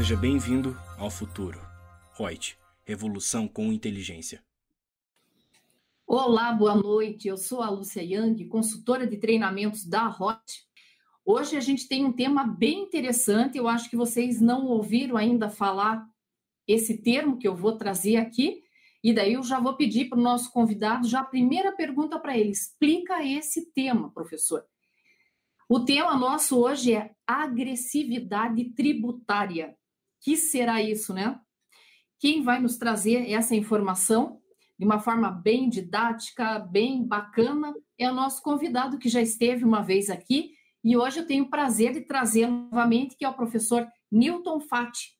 Seja bem-vindo ao futuro. Reut, revolução com inteligência. Olá, boa noite. Eu sou a Lúcia Yang, consultora de treinamentos da Reut. Hoje a gente tem um tema bem interessante. Eu acho que vocês não ouviram ainda falar esse termo que eu vou trazer aqui. E daí eu já vou pedir para o nosso convidado já a primeira pergunta para ele. Explica esse tema, professor. O tema nosso hoje é agressividade tributária. Que será isso, né? Quem vai nos trazer essa informação de uma forma bem didática, bem bacana, é o nosso convidado que já esteve uma vez aqui e hoje eu tenho o prazer de trazer novamente, que é o professor Newton Fati.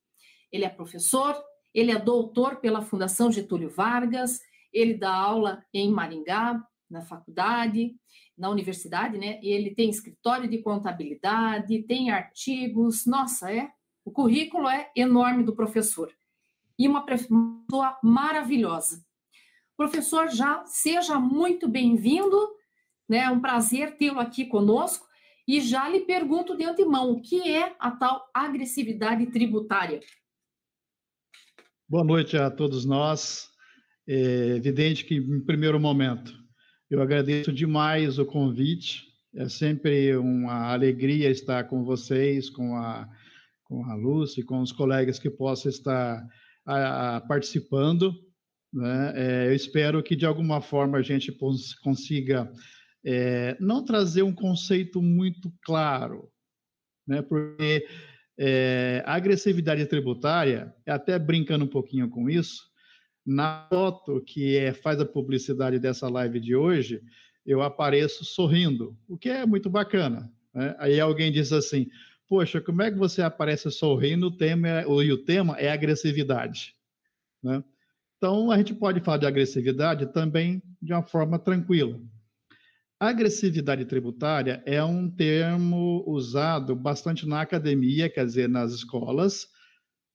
Ele é professor, ele é doutor pela Fundação Getúlio Vargas, ele dá aula em Maringá, na faculdade, na universidade, né? Ele tem escritório de contabilidade, tem artigos, nossa, é. O currículo é enorme do professor. E uma pessoa maravilhosa. Professor, já seja muito bem-vindo, né? É um prazer tê-lo aqui conosco. E já lhe pergunto de antemão, o que é a tal agressividade tributária? Boa noite a todos nós. É evidente que, em primeiro momento, eu agradeço demais o convite. É sempre uma alegria estar com vocês, com a, com a Lúcia, com os colegas que possam estar a, a, participando. Né? É, eu espero que, de alguma forma, a gente consiga é, não trazer um conceito muito claro, né? porque é, a agressividade tributária, até brincando um pouquinho com isso, na foto que é, faz a publicidade dessa live de hoje, eu apareço sorrindo, o que é muito bacana. Né? Aí alguém diz assim: Poxa, como é que você aparece sorrindo? O tema é, e o tema é agressividade. Né? Então, a gente pode falar de agressividade também de uma forma tranquila. Agressividade tributária é um termo usado bastante na academia, quer dizer, nas escolas,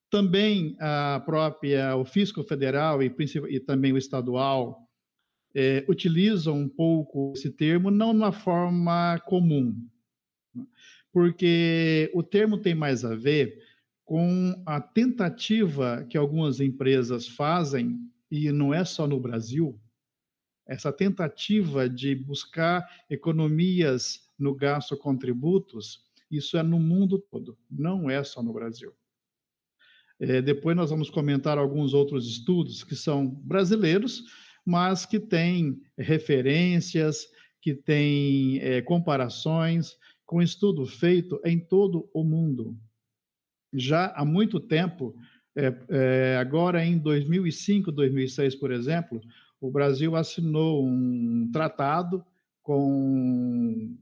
também a própria, o fisco federal e, e também o estadual é, utilizam um pouco esse termo, não na forma comum, porque o termo tem mais a ver com a tentativa que algumas empresas fazem, e não é só no Brasil, essa tentativa de buscar economias no gasto com tributos, isso é no mundo todo, não é só no Brasil. É, depois nós vamos comentar alguns outros estudos que são brasileiros, mas que têm referências, que têm é, comparações com estudo feito em todo o mundo. Já há muito tempo, é, é agora em 2005, 2006, por exemplo, o Brasil assinou um tratado com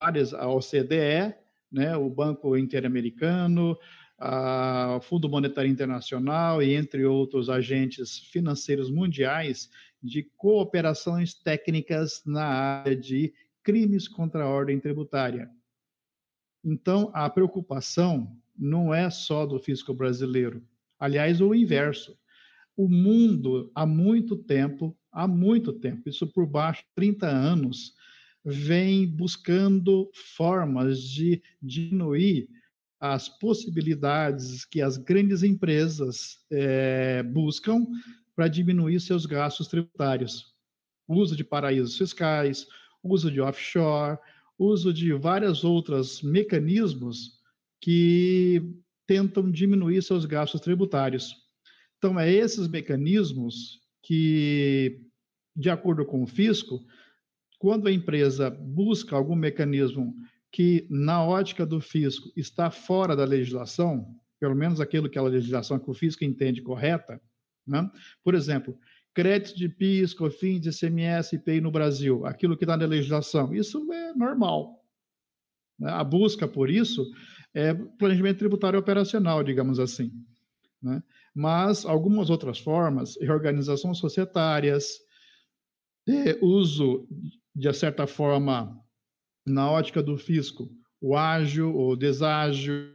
várias, a OCDE, né, o Banco Interamericano, o Fundo Monetário Internacional e entre outros agentes financeiros mundiais de cooperações técnicas na área de crimes contra a ordem tributária. Então, a preocupação não é só do fisco brasileiro. Aliás, o inverso. O mundo, há muito tempo, há muito tempo, isso por baixo de 30 anos, vem buscando formas de diminuir as possibilidades que as grandes empresas é, buscam para diminuir seus gastos tributários. Uso de paraísos fiscais, uso de offshore, uso de vários outros mecanismos que tentam diminuir seus gastos tributários. Então, é esses mecanismos que, de acordo com o fisco, quando a empresa busca algum mecanismo que, na ótica do fisco, está fora da legislação, pelo menos aquilo que a legislação que o fisco entende correta, né? por exemplo, créditos de PIS, COFINS, ICMS, IPI no Brasil, aquilo que está na legislação, isso é normal. Né? A busca por isso é planejamento tributário operacional, digamos assim. Né? Mas algumas outras formas, reorganizações societárias, é, uso, de certa forma, na ótica do fisco, o ágio, o deságio,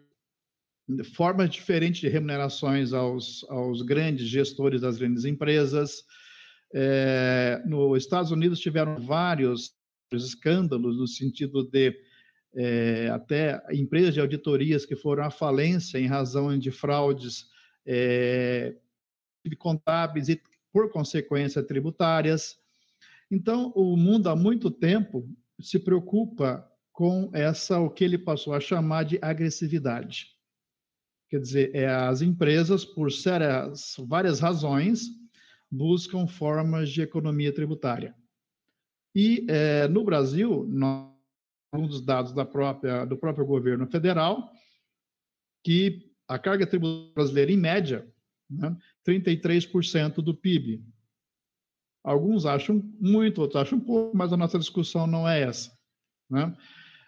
formas diferentes de remunerações aos, aos grandes gestores das grandes empresas. É, nos Estados Unidos tiveram vários escândalos no sentido de é, até empresas de auditorias que foram à falência em razão de fraudes é, contábeis e, por consequência, tributárias. Então, o mundo há muito tempo se preocupa com essa, o que ele passou a chamar de agressividade. Quer dizer, é, as empresas, por sérias, várias razões, buscam formas de economia tributária. E é, no Brasil, nós, um dos dados da própria, do próprio governo federal, que a carga tributária brasileira, em média, né, 33% do PIB. Alguns acham muito, outros acham pouco, mas a nossa discussão não é essa. Né?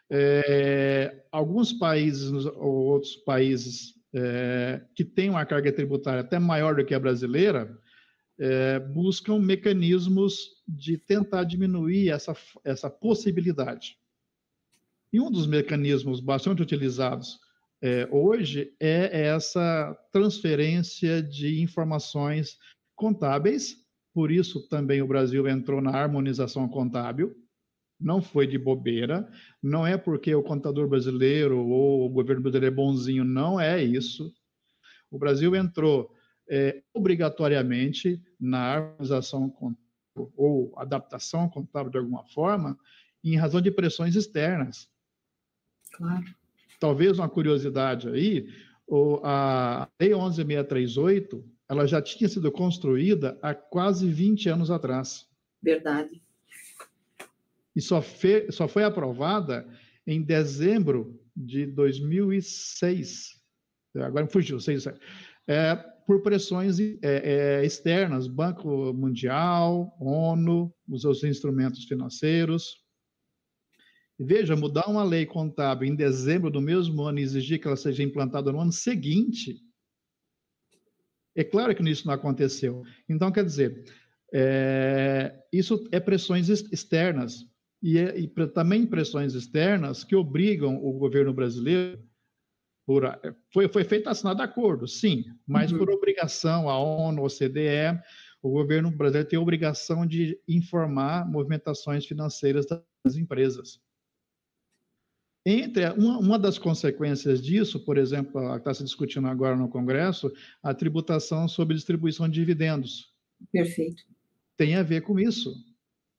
É, alguns países ou outros países é, que têm uma carga tributária até maior do que a brasileira é, buscam mecanismos de tentar diminuir essa, essa possibilidade. E um dos mecanismos bastante utilizados é, hoje é essa transferência de informações contábeis por isso também o Brasil entrou na harmonização contábil. Não foi de bobeira, não é porque o contador brasileiro ou o governo brasileiro é bonzinho, não é isso. O Brasil entrou é, obrigatoriamente na harmonização contábil ou adaptação contábil de alguma forma, em razão de pressões externas. Claro. Talvez uma curiosidade aí, a Lei 11638 ela já tinha sido construída há quase 20 anos atrás. Verdade. E só, fe, só foi aprovada em dezembro de 2006. Agora fugiu, seis, é, por pressões é, é, externas, Banco Mundial, ONU, os seus instrumentos financeiros. Veja, mudar uma lei contábil em dezembro do mesmo ano e exigir que ela seja implantada no ano seguinte é claro que isso não aconteceu. Então, quer dizer, é, isso é pressões externas e, é, e, também pressões externas que obrigam o governo brasileiro por, foi, foi feito assinado acordo, sim, mas uhum. por obrigação, a ONU, a OCDE, o governo brasileiro tem a obrigação de informar movimentações financeiras das empresas. Entre uma, uma das consequências disso, por exemplo, a que está se discutindo agora no Congresso, a tributação sobre distribuição de dividendos. Perfeito. Tem a ver com isso.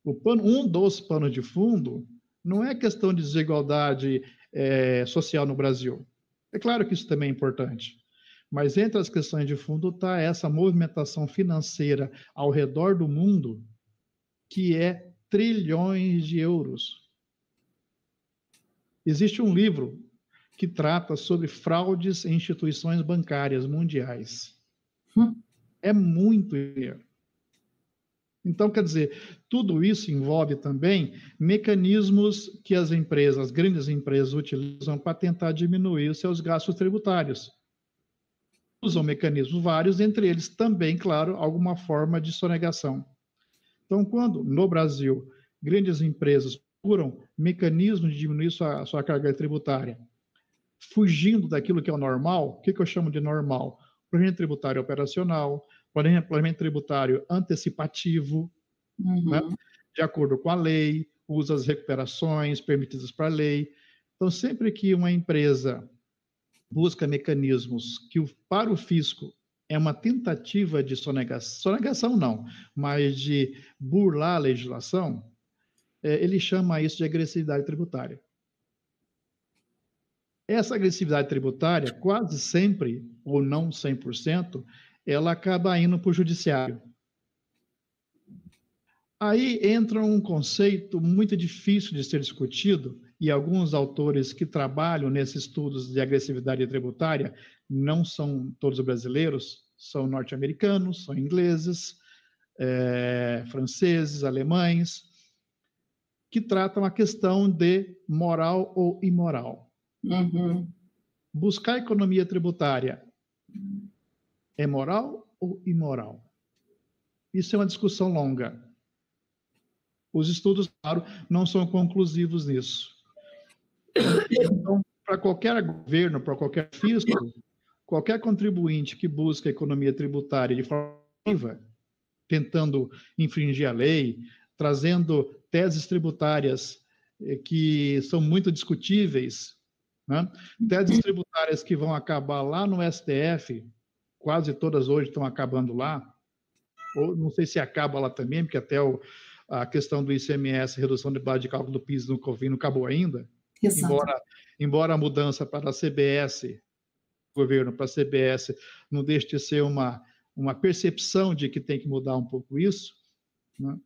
O pano, um dos panos de fundo não é questão de desigualdade é, social no Brasil. É claro que isso também é importante. Mas entre as questões de fundo está essa movimentação financeira ao redor do mundo, que é trilhões de euros. Existe um livro que trata sobre fraudes em instituições bancárias mundiais. Hum. É muito dinheiro. Então, quer dizer, tudo isso envolve também mecanismos que as empresas, as grandes empresas, utilizam para tentar diminuir os seus gastos tributários. Usam mecanismos vários, entre eles também, claro, alguma forma de sonegação. Então, quando no Brasil grandes empresas procuram mecanismos de diminuir sua, sua carga tributária, fugindo daquilo que é o normal, o que, que eu chamo de normal? Planejamento tributário operacional, planejamento tributário antecipativo, uhum. né? de acordo com a lei, usa as recuperações permitidas para a lei. Então, sempre que uma empresa busca mecanismos que, para o fisco, é uma tentativa de sonegação, sonegação não, mas de burlar a legislação, é, ele chama isso de agressividade tributária. Essa agressividade tributária, quase sempre, ou não 100%, ela acaba indo para o judiciário. Aí entra um conceito muito difícil de ser discutido, e alguns autores que trabalham nesses estudos de agressividade tributária não são todos brasileiros, são norte-americanos, são ingleses, é, franceses, alemães, que tratam a questão de moral ou imoral. Uhum. Buscar economia tributária é moral ou imoral? Isso é uma discussão longa. Os estudos, claro, não são conclusivos nisso. Então, para qualquer governo, para qualquer fisco, qualquer contribuinte que busca economia tributária de forma tentando infringir a lei, trazendo teses tributárias eh, que são muito discutíveis, né? teses tributárias que vão acabar lá no STF, quase todas hoje estão acabando lá, ou não sei se acaba lá também, porque até o, a questão do ICMS, redução de base de cálculo do PIS no COFIN não acabou ainda, embora, embora a mudança para a CBS, governo para a CBS, não deixe de ser uma, uma percepção de que tem que mudar um pouco isso, né?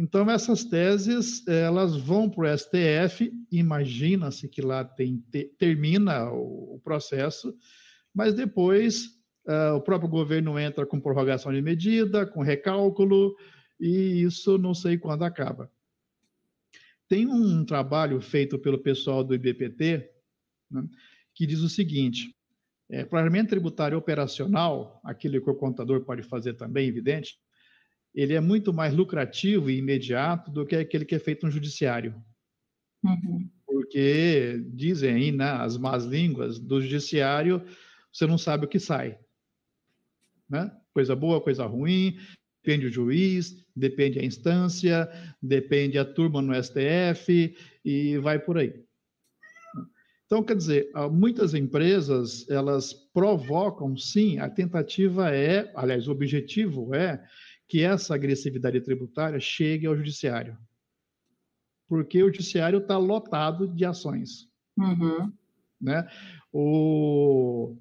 Então, essas teses, elas vão para o STF, imagina-se que lá tem, te, termina o, o, processo, mas depois uh, o próprio governo entra com prorrogação de medida, com recálculo, e isso não sei quando acaba. Tem um trabalho feito pelo pessoal do IBPT, né, que diz o seguinte, é, planejamento tributário operacional, aquele que o contador pode fazer também, evidente, ele é muito mais lucrativo e imediato do que aquele que é feito no judiciário. Uhum. Porque dizem aí, né, as más línguas do judiciário, você não sabe o que sai. Né? Coisa boa, coisa ruim, depende o juiz, depende a instância, depende a turma no STF e vai por aí. Então, quer dizer, muitas empresas, elas provocam, sim, a tentativa é, aliás, o objetivo é que essa agressividade tributária chegue ao judiciário. Porque o judiciário está lotado de ações. Uhum. Né? O,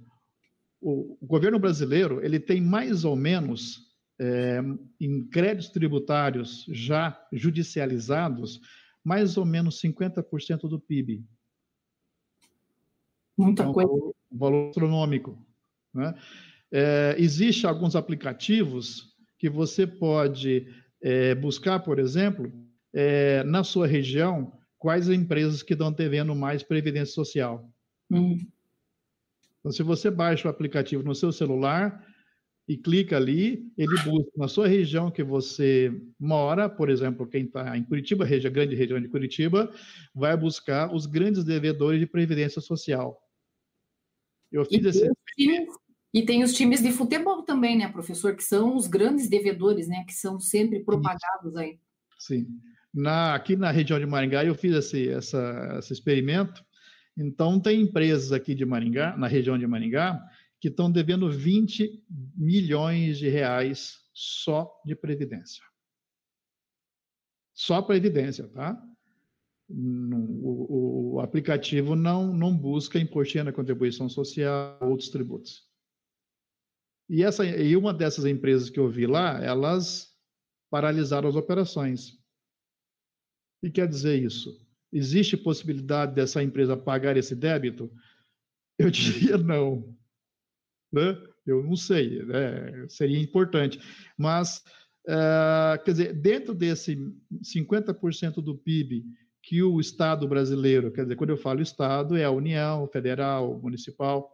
o, governo brasileiro ele tem mais ou menos, é, em créditos tributários já judicializados, mais ou menos 50% do PIB. Muita então, coisa. Um valor astronômico. Né? É, Existem alguns aplicativos que você pode é, buscar, por exemplo, é, na sua região, quais empresas que estão devendo mais previdência social. Hum. Então, se você baixa o aplicativo no seu celular e clica ali, ele busca na sua região que você mora, por exemplo, quem está em Curitiba, região, grande região de Curitiba, vai buscar os grandes devedores de previdência social. Eu fiz e esse e tem os times de futebol também, né, professor, que são os grandes devedores, né, que são sempre propagados aí. Sim. Na, aqui na região de Maringá, eu fiz esse, essa, esse experimento. Então, tem empresas aqui de Maringá, na região de Maringá, que estão devendo 20 milhões de reais só de previdência. Só previdência, tá? O, o, aplicativo não, não busca imposto na contribuição social, outros tributos. E, essa, e uma dessas empresas que eu vi lá, elas paralisaram as operações. O que quer dizer isso? Existe possibilidade dessa empresa pagar esse débito? Eu diria não. Né? Eu não sei, né? seria importante. Mas, uh, quer dizer, dentro desse 50% do PIB que o Estado brasileiro, quer dizer, quando eu falo Estado, é a União, Federal, Municipal,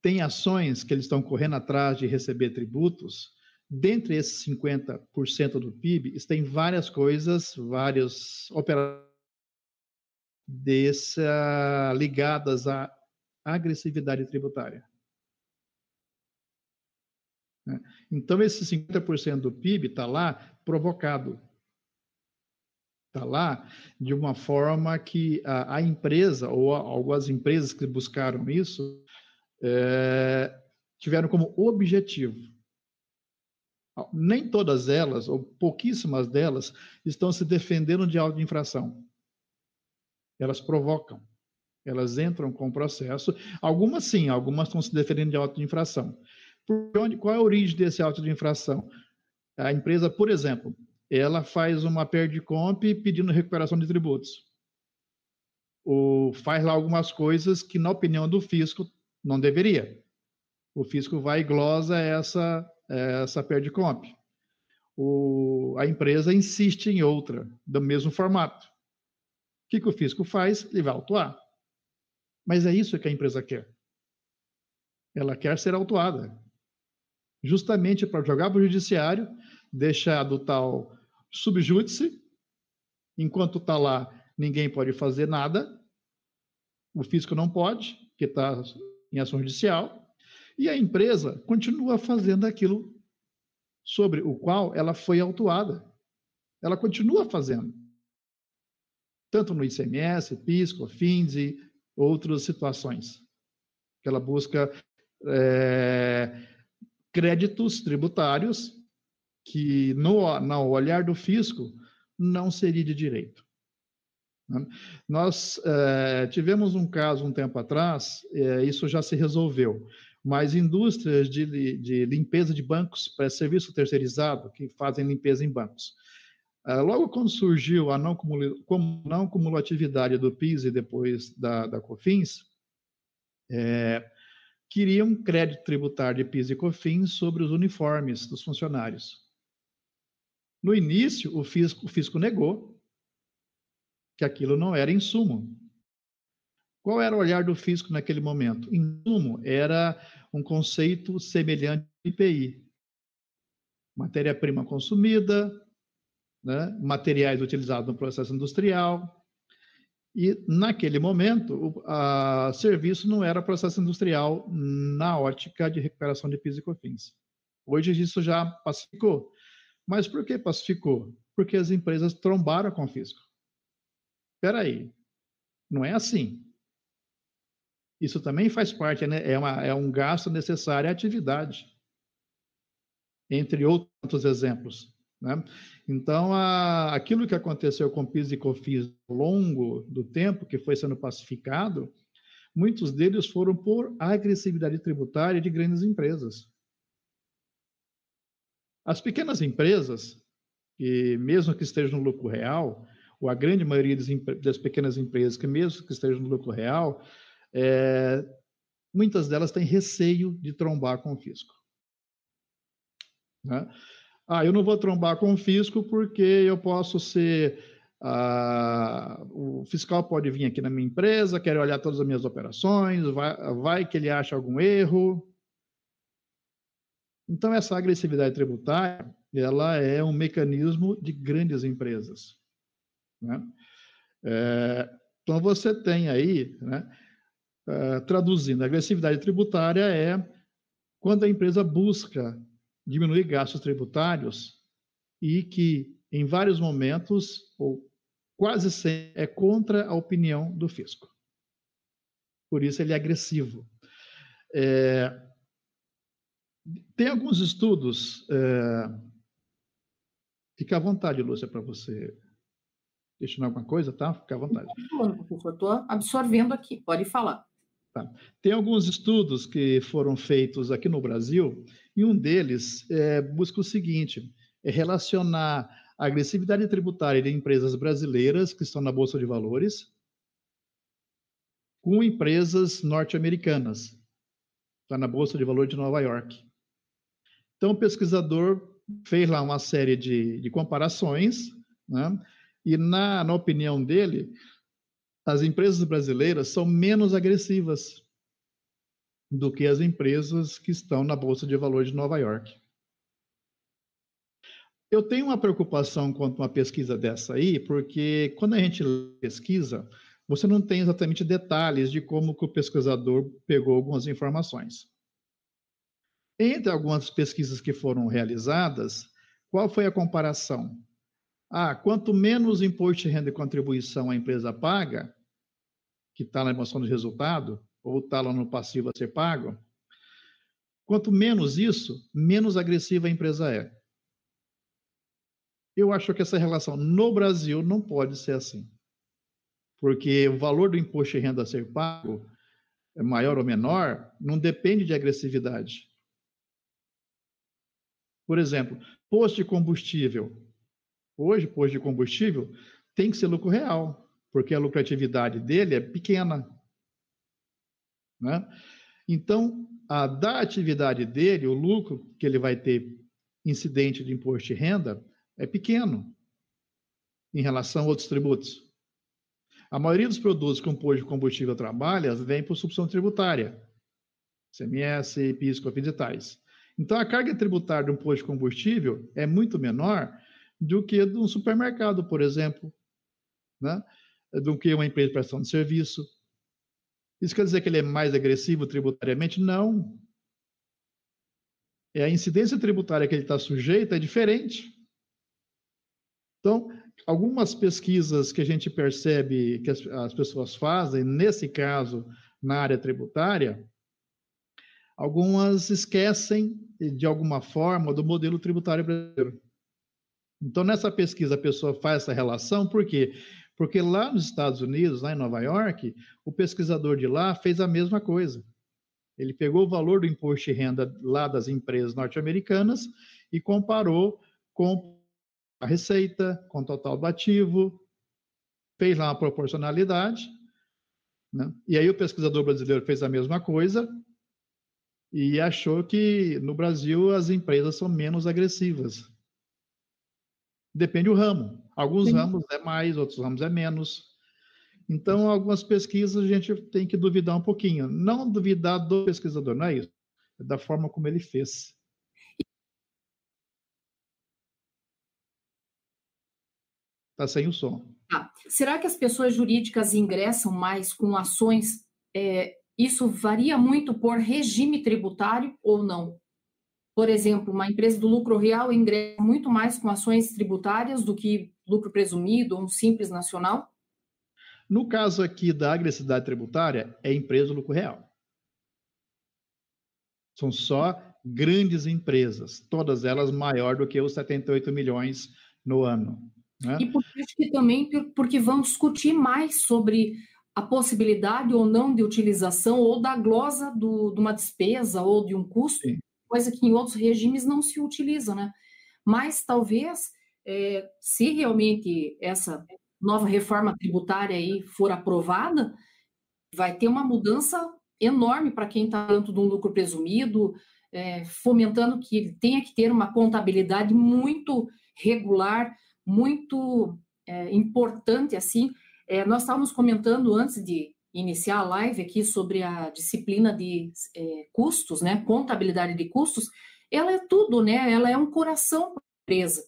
tem ações que eles estão correndo atrás de receber tributos, dentre esses 50% do PIB, tem várias coisas, várias operações dessa, ligadas à agressividade tributária. Né? Então, esse 50% do PIB está lá provocado. Está lá de uma forma que a, a empresa, ou a, algumas empresas que buscaram isso, é, tiveram como objetivo. Nem todas elas, ou pouquíssimas delas, estão se defendendo de auto-infração. Elas provocam, elas entram com o processo. Algumas sim, algumas estão se defendendo de auto-infração. Qual é a origem desse auto de infração? A empresa, por exemplo, ela faz uma comp pedindo recuperação de tributos. Ou faz lá algumas coisas que, na opinião do fisco, não deveria. O fisco vai e glosa essa, essa perde comp. O, a empresa insiste em outra, do mesmo formato. O que, que o fisco faz? Ele vai autuar. Mas é isso que a empresa quer. Ela quer ser autuada. Justamente para jogar para o judiciário, deixar do tal subjúdice, enquanto está lá, ninguém pode fazer nada, o fisco não pode, que está em ação judicial, e a empresa continua fazendo aquilo sobre o qual ela foi autuada. Ela continua fazendo. Tanto no ICMS, PIS, COFINS e outras situações. Ela busca é, créditos tributários que, no, no olhar do fisco, não seria de direito. Né? Nós é, tivemos um caso um tempo atrás, é, isso já se resolveu, mas indústrias de, de limpeza de bancos para serviço terceirizado, que fazem limpeza em bancos. É, logo quando surgiu a não, cumulatividade do PIS e depois da, da COFINS, é, queriam crédito tributário de PIS e COFINS sobre os uniformes dos funcionários. No início, o fisco, o fisco negou, que aquilo não era insumo. Qual era o olhar do fisco naquele momento? Insumo era um conceito semelhante ao IPI. Matéria-prima consumida, né? materiais utilizados no processo industrial. E, naquele momento, o a, serviço não era processo industrial na ótica de recuperação de PIS e COFINS. Hoje isso já pacificou. Mas por que pacificou? Porque as empresas trombaram com o fisco. Espera aí, não é assim. Isso também faz parte, né? é, uma, é um gasto necessário à atividade, entre outros exemplos. Né? Então, a, aquilo que aconteceu com PIS e COFINS ao longo do tempo que foi sendo pacificado, muitos deles foram por agressividade tributária de grandes empresas. As pequenas empresas, que mesmo que estejam no lucro real, ou a grande maioria das, das pequenas empresas, que mesmo que estejam no lucro real, é, muitas delas têm receio de trombar com o fisco. Né? Ah, eu não vou trombar com o fisco porque eu posso ser. Ah, o fiscal pode vir aqui na minha empresa, quer olhar todas as minhas operações, vai, vai que ele acha algum erro. Então, essa agressividade tributária, ela é um mecanismo de grandes empresas. Né? É, então, você tem aí, né, é, traduzindo, a agressividade tributária é quando a empresa busca diminuir gastos tributários e que, em vários momentos, ou quase sempre, é contra a opinião do fisco. Por isso, ele é agressivo. É, tem alguns estudos. É, fica à vontade, Lúcia, para você questionar alguma coisa, tá? Fica à vontade. estou absorvendo aqui, pode falar. Tá. Tem alguns estudos que foram feitos aqui no Brasil, e um deles é, busca o seguinte: é relacionar a agressividade tributária de empresas brasileiras que estão na Bolsa de Valores com empresas norte-americanas, está na Bolsa de Valores de Nova York. Então, o pesquisador fez lá uma série de, de comparações, né? E na, na opinião dele, as empresas brasileiras são menos agressivas do que as empresas que estão na Bolsa de Valores de Nova York. Eu tenho uma preocupação quanto a uma pesquisa dessa aí, porque quando a gente pesquisa, você não tem exatamente detalhes de como o pesquisador pegou algumas informações. Entre algumas pesquisas que foram realizadas, qual foi a comparação? Ah, quanto menos imposto de renda e contribuição a empresa paga, que está na emoção de resultado, ou está lá no passivo a ser pago, quanto menos isso, menos agressiva a empresa é. Eu acho que essa relação no Brasil não pode ser assim. Porque o valor do imposto de renda a ser pago, é maior ou menor, não depende de agressividade. Por exemplo, posto de combustível Hoje, posto de combustível tem que ser lucro real, porque a lucratividade dele é pequena. Né? Então, a, da atividade dele, o lucro que ele vai ter incidente de imposto de renda é pequeno em relação a outros tributos. A maioria dos produtos com posto de combustível trabalha vem por subção tributária, CMS, PIS, COFINS e tais. Então, a carga tributária de um posto de combustível é muito menor do que de um supermercado, por exemplo, né? Do que uma empresa de prestação de serviço. Isso quer dizer que ele é mais agressivo tributariamente? Não. É a incidência tributária que ele está sujeito é diferente. Então, algumas pesquisas que a gente percebe que as, as pessoas fazem, nesse caso, na área tributária, algumas esquecem, de alguma forma, do modelo tributário brasileiro. Então, nessa pesquisa, a pessoa faz essa relação, por quê? Porque lá nos Estados Unidos, lá em Nova York, o pesquisador de lá fez a mesma coisa. Ele pegou o valor do imposto de renda lá das empresas norte-americanas e comparou com a receita, com o total do ativo, fez lá uma proporcionalidade, né? e aí o pesquisador brasileiro fez a mesma coisa e achou que no Brasil as empresas são menos agressivas. Depende do ramo. Alguns Sim. ramos é mais, outros ramos é menos. Então, algumas pesquisas a gente tem que duvidar um pouquinho. Não duvidar do pesquisador, não é isso. É da forma como ele fez. Está sem o som. Ah, será que as pessoas jurídicas ingressam mais com ações? É, isso varia muito por regime tributário ou não? Por exemplo, uma empresa do lucro real ingressa muito mais com ações tributárias do que lucro presumido ou um simples nacional? No caso aqui da agressividade tributária, é empresa lucro real. São só grandes empresas, todas elas maior do que os 78 milhões no ano. Né? E por isso que também porque vamos discutir mais sobre a possibilidade ou não de utilização ou da glosa do, de uma despesa ou de um custo, Sim. coisa que em outros regimes não se utiliza, né? Mas talvez, é, se realmente essa nova reforma tributária aí for aprovada, vai ter uma mudança enorme para quem está dentro de um lucro presumido, é, fomentando que ele tenha que ter uma contabilidade muito regular, muito é, importante, assim. É, nós estávamos comentando antes de iniciar a live aqui sobre a disciplina de é, custos, né? Contabilidade de custos. Ela é tudo, né? Ela é um coração para a empresa.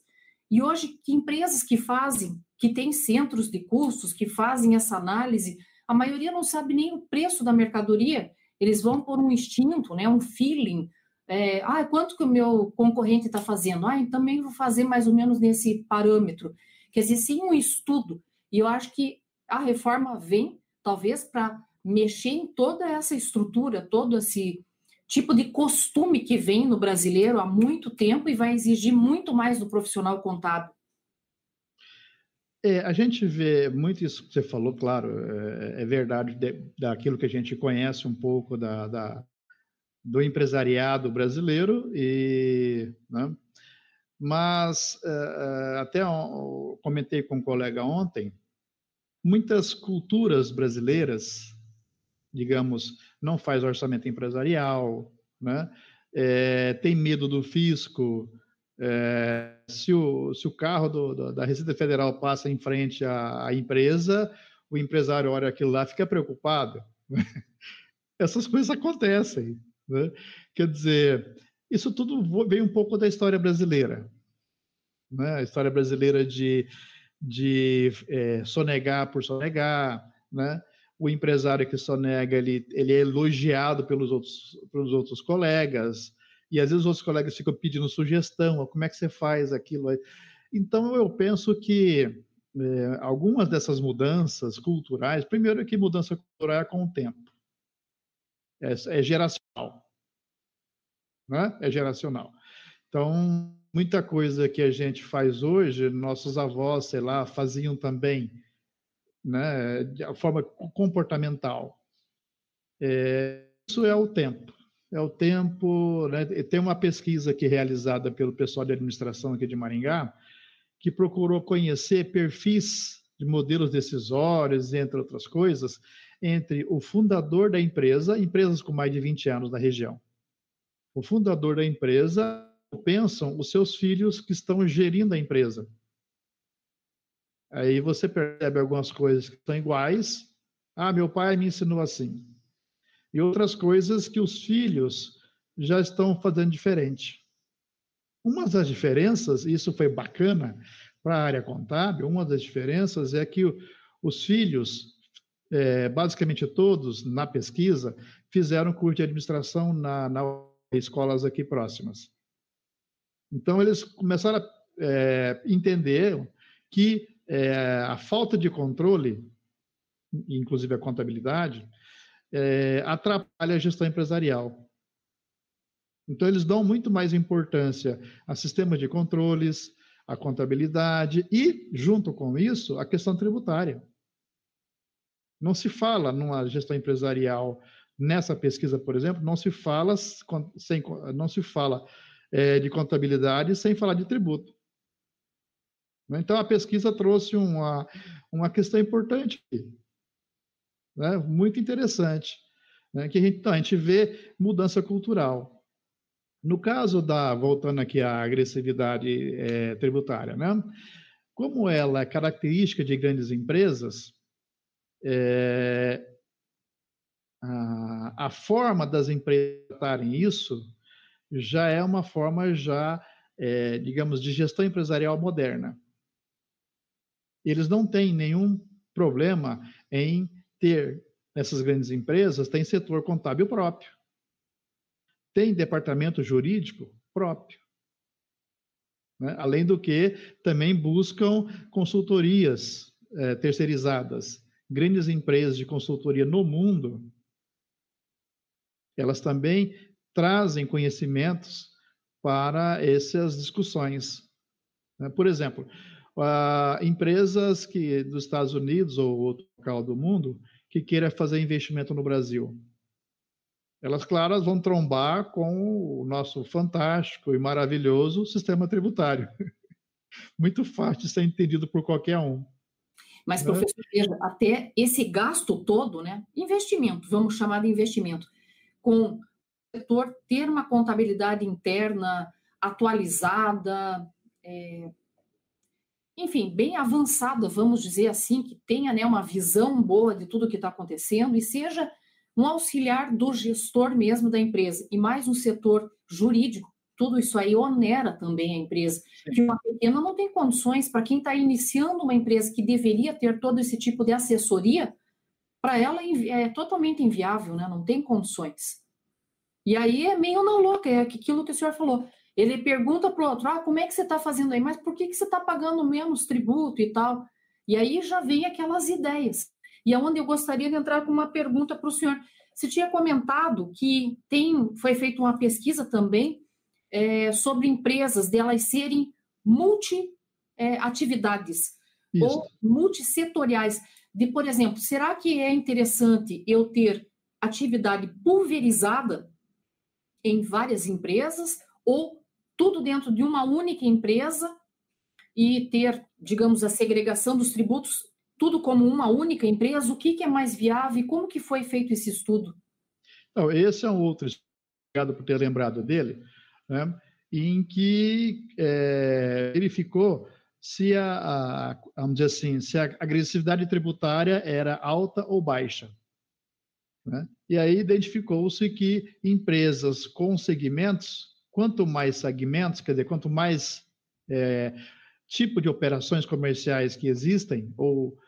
E hoje, que empresas que fazem, que têm centros de custos, que fazem essa análise, a maioria não sabe nem o preço da mercadoria. Eles vão por um instinto, né? Um feeling é, ah, quanto que o meu concorrente está fazendo? Ah, também vou fazer mais ou menos nesse parâmetro. Quer dizer, sim, um estudo. E eu acho que a reforma vem, talvez, para mexer em toda essa estrutura, todo esse tipo de costume que vem no brasileiro há muito tempo e vai exigir muito mais do profissional contábil. É, a gente vê muito isso que você falou, claro, é, é verdade de, daquilo que a gente conhece um pouco da, da, do empresariado brasileiro e né? mas uh, até uh, comentei com um colega ontem muitas culturas brasileiras digamos não faz orçamento empresarial né é, tem medo do fisco é, se, o, se o carro do, do, da Receita Federal passa em frente à, à empresa o empresário olha aquilo lá fica preocupado essas coisas acontecem né? Quer dizer, isso tudo vem um pouco da história brasileira. Né? A história brasileira de, de é, sonegar por sonegar, né? O empresário que sonega, ele, ele é elogiado pelos outros, pelos outros colegas, e às vezes os outros colegas ficam pedindo sugestão, como é que você faz aquilo. Então, eu penso que é, algumas dessas mudanças culturais, primeiro que mudança cultural é com o tempo é, é geracional. Né? É geracional. Então, muita coisa que a gente faz hoje, nossos avós, sei lá, faziam também, né, de forma comportamental. É, isso é o tempo. É o tempo. Né? Tem uma pesquisa aqui realizada pelo pessoal de administração aqui de Maringá, que procurou conhecer perfis de modelos decisórios, entre outras coisas, entre o fundador da empresa, empresas com mais de 20 anos na região. O fundador da empresa pensam os seus filhos que estão gerindo a empresa. Aí você percebe algumas coisas que são iguais. Ah, meu pai me ensinou assim. E outras coisas que os filhos já estão fazendo diferente. Uma das diferenças, e isso foi bacana para a área contábil, uma das diferenças é que os filhos é, basicamente todos, na pesquisa, fizeram curso de administração na, na escolas aqui próximas. Então, eles começaram a é, entender que é, a falta de controle, inclusive a contabilidade, é, atrapalha a gestão empresarial. Então, eles dão muito mais importância a sistemas de controles, a contabilidade e, junto com isso, a questão tributária. Não se fala numa gestão empresarial, nessa pesquisa, por exemplo, não se fala, sem, não se fala é, de contabilidade sem falar de tributo. Então, a pesquisa trouxe uma, uma questão importante, né? muito interessante, né? que a gente, então, a gente vê mudança cultural. No caso da, voltando aqui à agressividade é, tributária, né? como ela é característica de grandes empresas, é, a, a, forma das empresas tratarem isso já é uma forma já, é, digamos, de gestão empresarial moderna. Eles não têm nenhum problema em ter, nessas grandes empresas, tem setor contábil próprio tem departamento jurídico próprio. Né? Além do que, também buscam consultorias é, terceirizadas. Grandes empresas de consultoria no mundo, elas também trazem conhecimentos para essas discussões. Né? Por exemplo, uh, empresas que dos Estados Unidos ou outro local do mundo que queira fazer investimento no Brasil elas, claras vão trombar com o nosso fantástico e maravilhoso sistema tributário. Muito fácil de ser entendido por qualquer um. Mas, né? professor, veja, até esse gasto todo, né? Investimento, vamos chamar de investimento, com o setor ter uma contabilidade interna atualizada, é, enfim, bem avançada, vamos dizer assim, que tenha né, uma visão boa de tudo que está acontecendo e seja um auxiliar do gestor mesmo da empresa e mais um setor jurídico, tudo isso aí onera também a empresa. Que uma pequena não tem condições para quem está iniciando uma empresa que deveria ter todo esse tipo de assessoria, para ela é totalmente inviável, né? Não tem condições. E aí é meio não louca, é aquilo que o senhor falou. Ele pergunta para o outro, ah, como é que você está fazendo aí? Mas por que, que você está pagando menos tributo e tal? E aí já vem aquelas ideias. E é onde eu gostaria de entrar com uma pergunta para o senhor. Você tinha comentado que tem, foi feita uma pesquisa também é, sobre empresas delas serem multi-atividades é, ou multissetoriais. De, por exemplo, será que é interessante eu ter atividade pulverizada em várias empresas ou tudo dentro de uma única empresa e ter, digamos, a segregação dos tributos tudo como uma única empresa? O que, que é mais viável e como que foi feito esse estudo? Não, esse é um outro obrigado por ter lembrado dele, né, em que é, verificou se a, a, vamos dizer assim, se a agressividade tributária era alta ou baixa. Né? E aí identificou-se que empresas com segmentos, quanto mais segmentos, quer dizer, quanto mais é, tipo de operações comerciais que existem, ou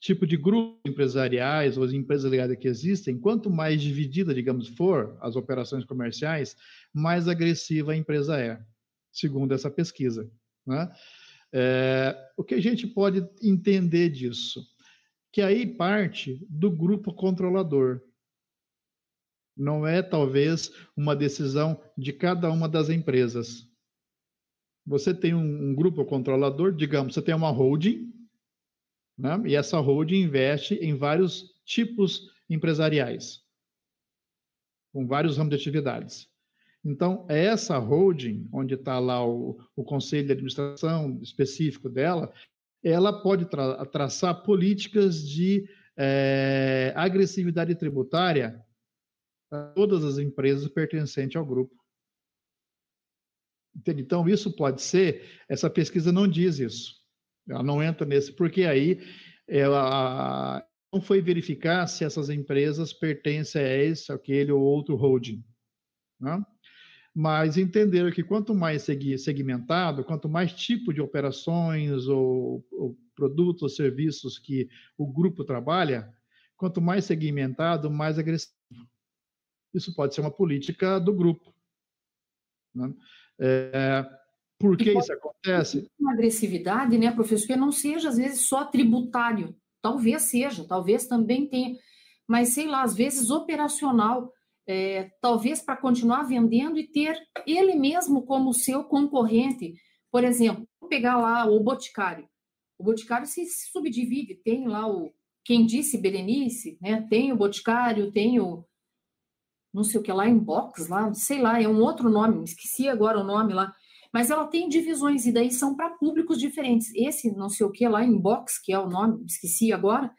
tipo de grupos empresariais ou as empresas ligadas que existem, quanto mais dividida, digamos, for as operações comerciais, mais agressiva a empresa é, segundo essa pesquisa. Né? É, o que a gente pode entender disso? Que aí parte do grupo controlador. Não é, talvez, uma decisão de cada uma das empresas. Você tem um, um grupo controlador, digamos, você tem uma holding, né? E essa holding investe em vários tipos empresariais, com vários ramos de atividades. Então, é essa holding, onde está lá o, o, conselho de administração específico dela, ela pode tra traçar políticas de é, agressividade tributária todas as empresas pertencentes ao grupo. Então, isso pode ser, essa pesquisa não diz isso. Ela não entra nesse, porque aí ela não foi verificar se essas empresas pertencem a esse, aquele ou outro holding. Né? Mas entender que quanto mais segmentado, quanto mais tipo de operações ou, ou produtos ou serviços que o grupo trabalha, quanto mais segmentado, mais agressivo. Isso pode ser uma política do grupo. Né? É, Por que isso acontece? Uma agressividade, né, professor, que não seja, às vezes, só tributário. Talvez seja, talvez também tenha, mas sei lá, às vezes operacional, é, talvez para continuar vendendo e ter ele mesmo como seu concorrente. Por exemplo, pegar lá o Boticário. O Boticário se subdivide, tem lá o quem disse Berenice, né? Tem o Boticário, tem o não sei o que lá, inbox lá, sei lá, é um outro nome, esqueci agora o nome lá. Mas ela tem divisões, e daí são para públicos diferentes. Esse não sei o que lá, inbox, que é o nome, esqueci agora,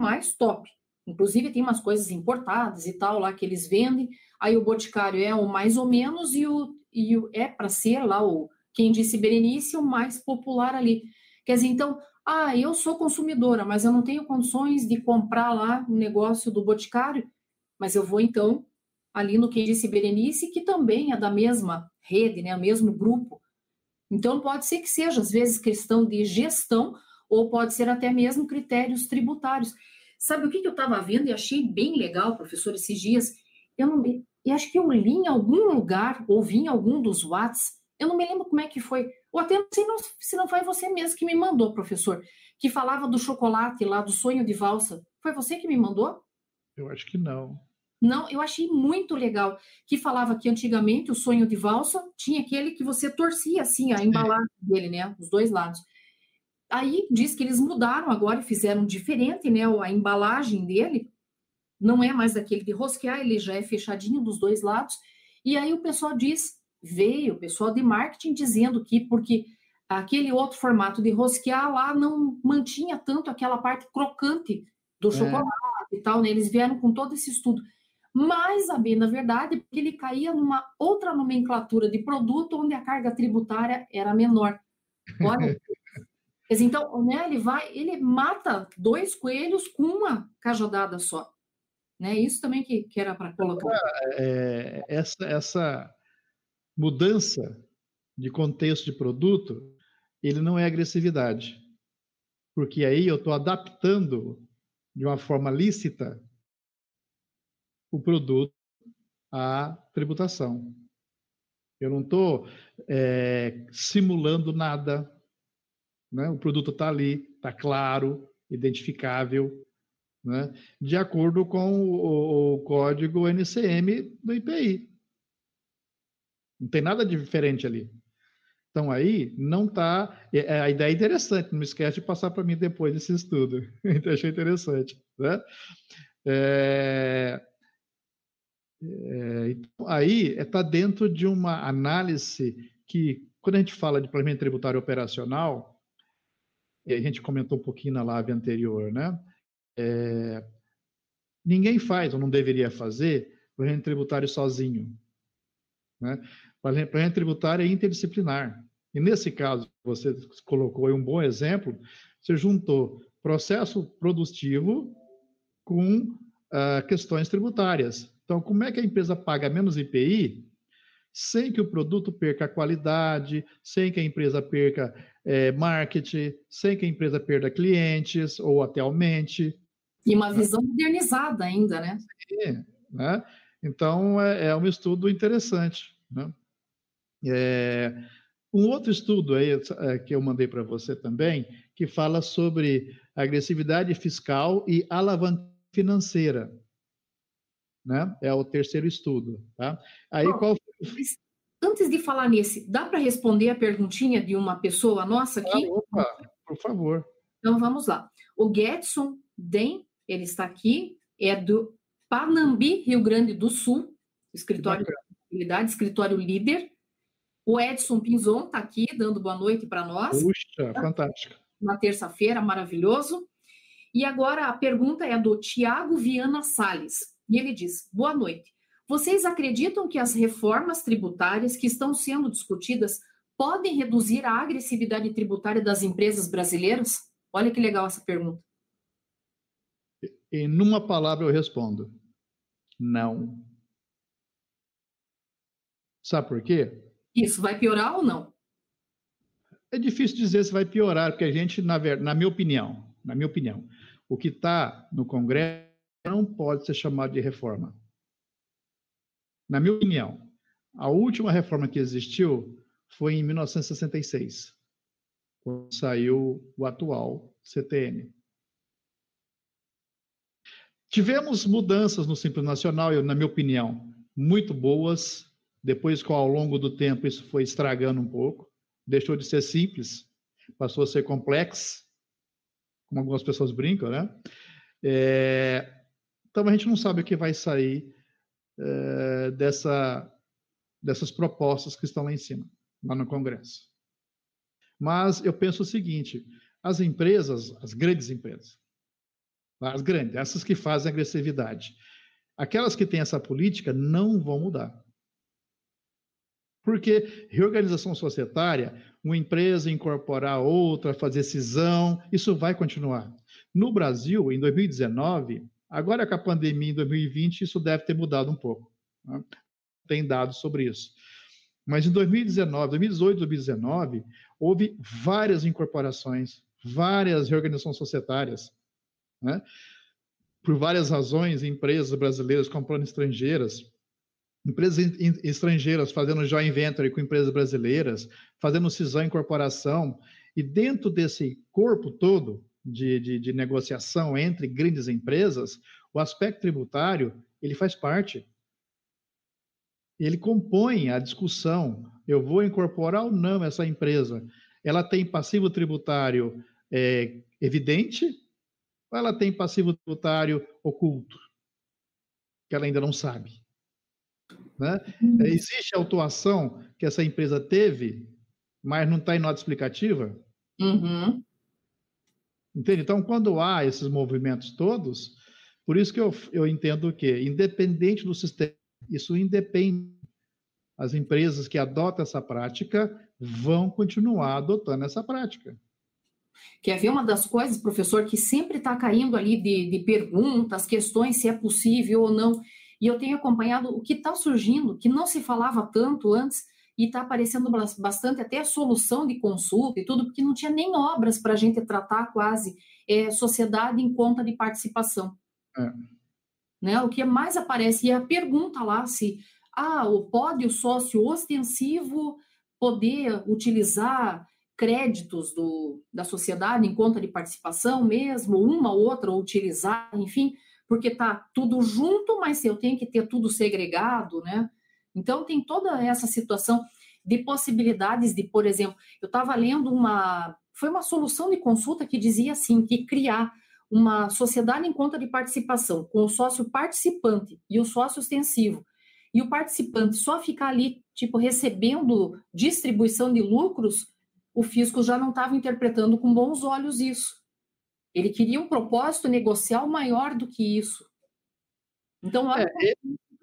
mais top. Inclusive tem umas coisas importadas e tal lá que eles vendem. Aí o Boticário é o mais ou menos e o, e o é para ser lá o quem disse Berenice o mais popular ali. Quer dizer, então, ah, eu sou consumidora, mas eu não tenho condições de comprar lá um negócio do Boticário, mas eu vou então ali no quem disse Berenice, que também é da mesma rede, né, o mesmo grupo. Então pode ser que seja às vezes questão de gestão ou pode ser até mesmo critérios tributários. Sabe o que, que eu estava vendo e achei bem legal, professor, esses dias? Eu não e acho que eu li em algum lugar, ouvi em algum dos Whats, eu não me lembro como é que foi, ou até não sei se não foi você mesmo que me mandou, professor, que falava do chocolate lá, do sonho de valsa. Foi você que me mandou? Eu acho que não. Não, eu achei muito legal que falava que antigamente o sonho de valsa tinha aquele que você torcia assim a embalagem dele, né, os dois lados. Aí diz que eles mudaram agora e fizeram diferente, né? A embalagem dele não é mais aquele de rosquear, ele já é fechadinho dos dois lados. E aí o pessoal diz, veio o pessoal de marketing dizendo que porque aquele outro formato de rosquear lá não mantinha tanto aquela parte crocante do é. chocolate e tal, né? Eles vieram com todo esse estudo. Mas, a bem da verdade, porque ele caía numa outra nomenclatura de produto onde a carga tributária era menor. Olha, então, né, ele vai, ele mata dois coelhos com uma cajadada só. Né? Isso também que, que era para colocar. É, essa, essa mudança de contexto de produto, ele não é agressividade. Porque aí eu estou adaptando de uma forma lícita o produto à tributação. Eu não estou é, simulando nada, né? O produto está ali, está claro, identificável, né? de acordo com o, o, código NCM do IPI. Não tem nada de diferente ali. Então aí não está. É, é, a ideia é interessante, não esquece de passar para mim depois desse estudo. Então, achei interessante. Né? É, é, então, aí está dentro de uma análise que, quando a gente fala de planejamento tributário operacional, e a gente comentou um pouquinho na live anterior, né? É, ninguém faz, ou não deveria fazer, planejamento tributário sozinho. Né? Planejamento tributário é interdisciplinar. E nesse caso, você colocou aí um bom exemplo, você juntou processo produtivo com uh, questões tributárias. Então, como é que a empresa paga menos IPI sem que o produto perca qualidade, sem que a empresa perca é, marketing, sem que a empresa perda clientes ou até aumente. E uma visão modernizada ainda, né? Sim, né? Então, é, é um estudo interessante. Né? É, um outro estudo aí é, que eu mandei para você também, que fala sobre agressividade fiscal e alavanca financeira. Né? É o terceiro estudo. Tá? Aí, Bom, qual Antes de falar nesse, dá para responder a perguntinha de uma pessoa nossa aqui? Ah, opa, por favor. Então vamos lá. O Getson Den, ele está aqui, é do Panambi, Rio Grande do Sul, escritório de contabilidade, escritório líder. O Edson Pinzon está aqui dando boa noite para nós. Puxa, tá? fantástico. Na terça-feira, maravilhoso. E agora a pergunta é do Tiago Viana Sales. E ele diz: Boa noite. Vocês acreditam que as reformas tributárias que estão sendo discutidas podem reduzir a agressividade tributária das empresas brasileiras? Olha que legal essa pergunta. Em numa palavra eu respondo: não. Sabe por quê? Isso vai piorar ou não? É difícil dizer se vai piorar, porque a gente, na, na minha opinião, na minha opinião, o que está no Congresso não pode ser chamado de reforma na minha opinião, a última reforma que existiu foi em 1966, quando saiu o atual CTN. Tivemos mudanças no Simples Nacional, eu, na minha opinião, muito boas. Depois, ao longo do tempo, isso foi estragando um pouco. Deixou de ser simples, passou a ser complexo, como algumas pessoas brincam, né? É, então, a gente não sabe o que vai sair é, dessa, dessas propostas que estão lá em cima, lá no Congresso. Mas eu penso o seguinte: as empresas, as grandes empresas, as grandes, essas que fazem agressividade, aquelas que têm essa política não vão mudar. Porque reorganização societária, uma empresa incorporar outra, fazer cisão, isso vai continuar. No Brasil, em 2019, agora com a pandemia em 2020, isso deve ter mudado um pouco. Né? Tem dados sobre isso. Mas em 2019, 2018, 2019, houve várias incorporações, várias reorganizações societárias, né? por várias razões, empresas brasileiras comprando estrangeiras, empresas estrangeiras fazendo joint venture com empresas brasileiras, fazendo cisão incorporação, e dentro desse corpo todo de, de, de negociação entre grandes empresas, o aspecto tributário ele faz parte. Ele compõe a discussão. Eu vou incorporar ou não essa empresa? Ela tem passivo tributário é, evidente ou ela tem passivo tributário oculto? Que ela ainda não sabe. Né? Uhum. Existe autuação que essa empresa teve, mas não está em nota explicativa? Uhum. Entende? Então, quando há esses movimentos todos, por isso que eu, eu entendo que, independente do sistema, isso independe. As empresas que adotam essa prática vão continuar adotando essa prática. Quer ver uma das coisas, professor, que sempre está caindo ali de, de perguntas, questões se é possível ou não. E eu tenho acompanhado o que está surgindo, que não se falava tanto antes, e está aparecendo bastante até a solução de consulta e tudo, porque não tinha nem obras para a gente tratar quase é, sociedade em conta de participação. É. Né? O que mais aparece, e a pergunta lá se ah, pode o sócio ostensivo poder utilizar créditos do, da sociedade em conta de participação mesmo, uma ou outra utilizar, enfim, porque está tudo junto, mas eu tenho que ter tudo segregado, né? Então tem toda essa situação de possibilidades de, por exemplo, eu estava lendo uma, foi uma solução de consulta que dizia assim, que criar uma sociedade em conta de participação com o sócio participante e o sócio ostensivo, e o participante só ficar ali, tipo, recebendo distribuição de lucros, o fisco já não estava interpretando com bons olhos isso. Ele queria um propósito negocial maior do que isso. Então, olha é,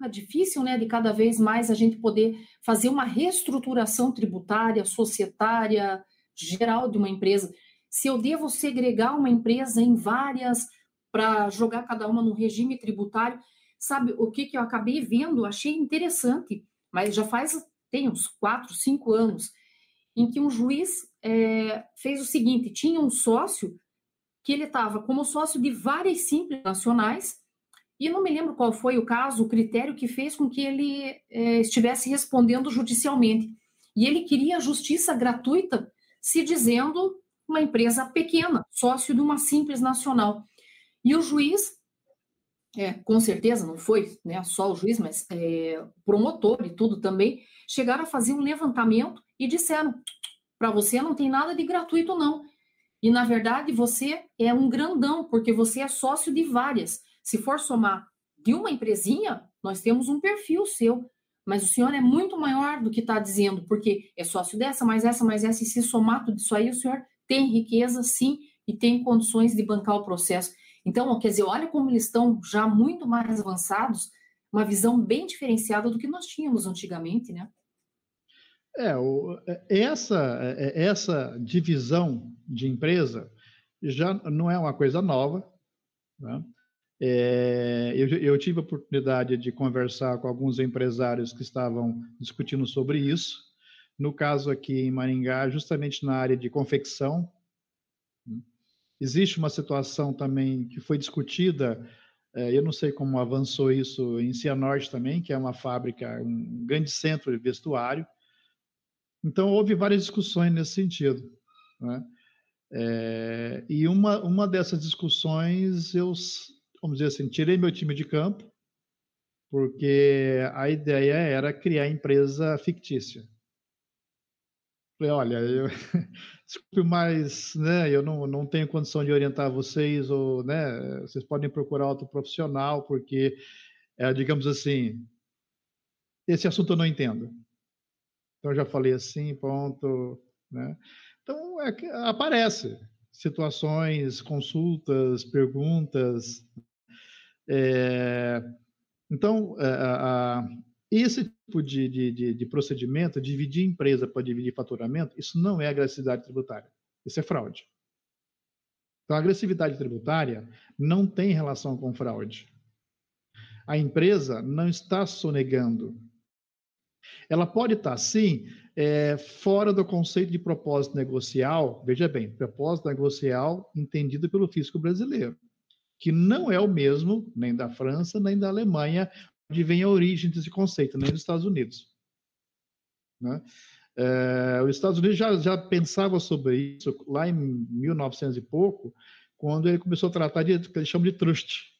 é difícil, né, de cada vez mais a gente poder fazer uma reestruturação tributária, societária, geral de uma empresa. Se eu devo segregar uma empresa em várias para jogar cada uma no regime tributário, sabe o que, que eu acabei vendo? Achei interessante, mas já faz tem uns quatro, cinco anos em que um juiz é, fez o seguinte: tinha um sócio que ele estava como sócio de várias simples nacionais, e não me lembro qual foi o caso, o critério que fez com que ele é, estivesse respondendo judicialmente. E ele queria justiça gratuita, se dizendo uma empresa pequena, sócio de uma simples nacional. E o juiz, é, com certeza não foi né, só o juiz, mas é, promotor e tudo também, chegaram a fazer um levantamento e disseram: para você não tem nada de gratuito, não. E, na verdade, você é um grandão, porque você é sócio de várias. Se for somar de uma empresinha, nós temos um perfil seu. Mas o senhor é muito maior do que está dizendo, porque é sócio dessa, mais essa, mais essa, e se somar tudo isso aí, o senhor tem riqueza, sim, e tem condições de bancar o processo. Então, quer dizer, olha como eles estão já muito mais avançados, uma visão bem diferenciada do que nós tínhamos antigamente, né? É, o, é, essa, é, é, essa divisão de empresa já não é uma coisa nova. Né? É, eu, eu, tive a oportunidade de conversar com alguns empresários que estavam discutindo sobre isso. No caso aqui em Maringá, justamente na área de confecção, existe uma situação também que foi discutida. eu não sei como avançou isso em Cianorte também, que é uma fábrica, um grande centro de vestuário Então, houve várias discussões nesse sentido. Né? É, e uma, uma dessas discussões, eu, vamos dizer assim, tirei meu time de campo, porque a ideia era criar empresa fictícia. Falei, olha, eu, desculpe, mas né, eu não, não tenho condição de orientar vocês, ou né, vocês podem procurar outro profissional, porque, é, digamos assim, esse assunto eu não entendo. Então, já falei assim, ponto. Né? Então, é, aparece situações, consultas, perguntas. É, então, é, a, a, esse tipo de, de, de, procedimento, dividir empresa para dividir faturamento, isso não é agressividade tributária. Isso é fraude. Então, a agressividade tributária não tem relação com fraude. A empresa não está sonegando ela pode estar, sim, é, fora do conceito de propósito negocial, veja bem, propósito negocial entendido pelo fisco brasileiro, que não é o mesmo nem da França, nem da Alemanha, onde vem a origem desse conceito, nem dos Estados Unidos. Né? É, os Estados Unidos já, já pensava sobre isso lá em 1900 e pouco, quando ele começou a tratar de que eles chamam de trust,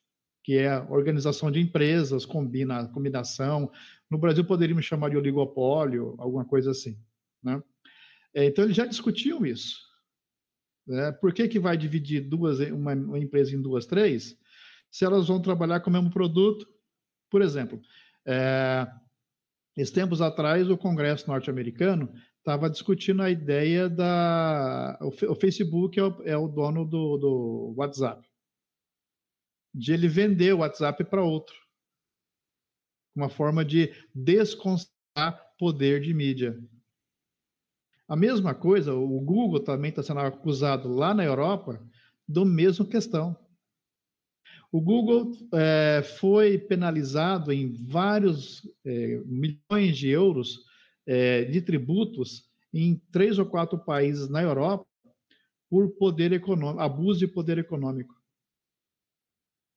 que é a organização de empresas, combina, combinação. No Brasil poderíamos chamar de oligopólio, alguma coisa assim. Né? É, então, eles já discutiam isso. Né? Por que, que vai dividir duas, uma, uma, empresa em duas, três, se elas vão trabalhar com o mesmo produto? Por exemplo, é, esses tempos atrás, o Congresso norte-americano estava discutindo a ideia da. O, Facebook é o, é o dono do, do WhatsApp de ele vender o WhatsApp para outro. Uma forma de desconcentrar poder de mídia. A mesma coisa, o Google também está sendo acusado lá na Europa do mesmo questão. O Google é, foi penalizado em vários é, milhões de euros é, de tributos em três ou quatro países na Europa por poder econômico, abuso de poder econômico.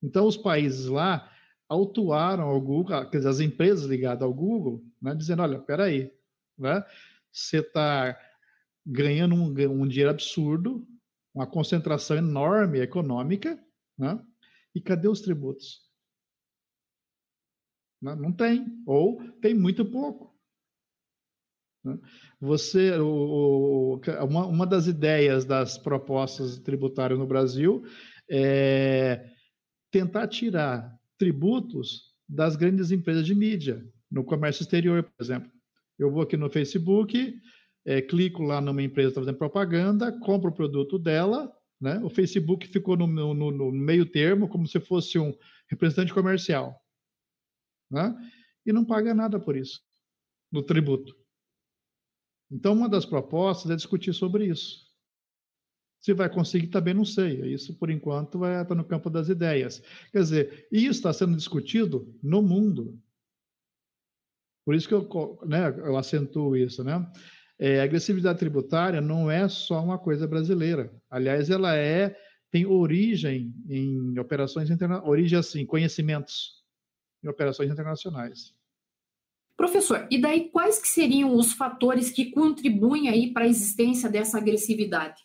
Então, os países lá autuaram ao Google, quer dizer, as empresas ligadas ao Google, né, dizendo, olha, peraí, né, você está ganhando um, um dinheiro absurdo, uma concentração enorme econômica, né, e cadê os tributos? Não, né, não tem, ou tem muito pouco. Né. Você, o, uma, uma das ideias das propostas tributárias no Brasil é tentar tirar tributos das grandes empresas de mídia, no comércio exterior, por exemplo. Eu vou aqui no Facebook, é, clico lá numa empresa que está fazendo propaganda, compro o produto dela, né? o Facebook ficou no, no, no, meio termo, como se fosse um representante comercial. Né? E não paga nada por isso, no tributo. Então, uma das propostas é discutir sobre isso. Se vai conseguir, também não sei. Isso, por enquanto, estar no campo das ideias. Quer dizer, isso está sendo discutido no mundo. Por isso que eu, né, eu acentuo isso, né? É, a agressividade tributária não é só uma coisa brasileira. Aliás, ela é tem origem em operações internacionais, origem assim, conhecimentos em operações internacionais. Professor, e daí quais que seriam os fatores que contribuem aí para a existência dessa agressividade?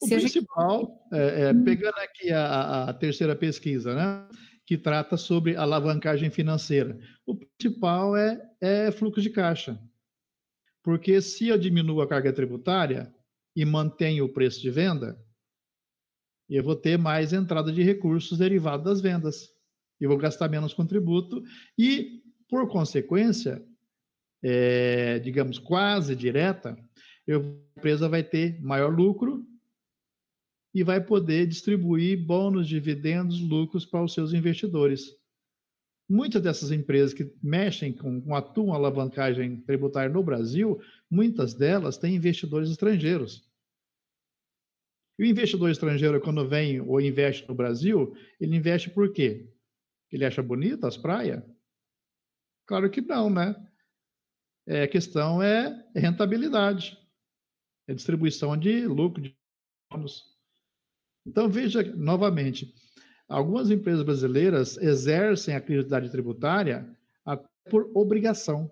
O principal, gente... é, é, hum. pegando aqui a, a, terceira pesquisa, né, que trata sobre alavancagem financeira, o principal é, é fluxo de caixa. Porque se eu diminuo a carga tributária e mantenho o preço de venda, eu vou ter mais entrada de recursos derivados das vendas. Eu vou gastar menos com tributo e, por consequência, é, digamos, quase direta, eu, a empresa vai ter maior lucro e vai poder distribuir bônus, dividendos, lucros para os seus investidores. Muitas dessas empresas que mexem com, com atuam alavancagem tributária no Brasil, muitas delas têm investidores estrangeiros. E o investidor estrangeiro, quando vem ou investe no Brasil, ele investe por quê? Ele acha bonita as praias? Claro que não, né? É, a questão é rentabilidade, é distribuição de lucro, de bônus. Então, veja novamente: algumas empresas brasileiras exercem a atividade tributária por obrigação.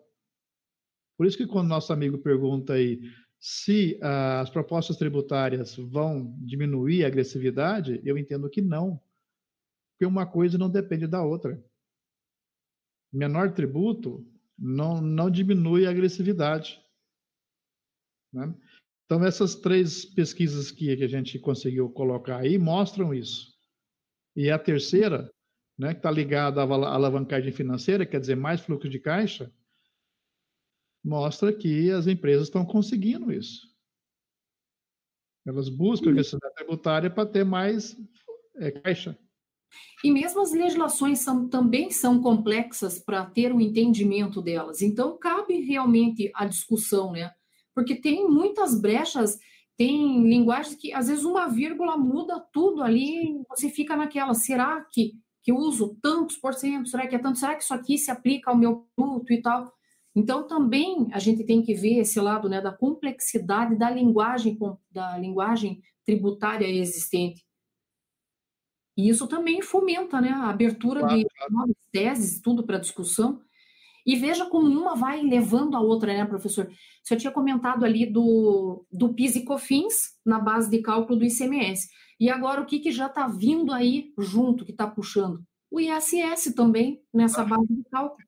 Por isso que quando nosso amigo pergunta aí se uh, as propostas tributárias vão diminuir a agressividade, eu entendo que não. Porque uma coisa não depende da outra. Menor tributo não, não diminui a agressividade. Né? Então, essas três pesquisas que, que a gente conseguiu colocar aí mostram isso. E a terceira, né, que está ligada à alavancagem financeira, quer dizer, mais fluxo de caixa, mostra que as empresas estão conseguindo isso. Elas buscam a agressividade tributária para ter mais é, caixa. E mesmo as legislações são, também são complexas para ter o um entendimento delas. Então, cabe realmente a discussão, né? Porque tem muitas brechas, tem linguagens que, às vezes, uma vírgula muda tudo ali, você fica naquela, será que, que eu uso tantos por cento? Será que é tanto? Será que isso aqui se aplica ao meu produto e tal? Então, também a gente tem que ver esse lado né, da complexidade da linguagem, da linguagem tributária existente. E isso também fomenta né, a abertura claro, de claro. novas teses, tudo para discussão. E veja como uma vai levando a outra, né, professor? Você tinha comentado ali do, do PIS e COFINS na base de cálculo do ICMS. E agora o que, que já está vindo aí junto, que está puxando? O ISS também nessa ah. base de cálculo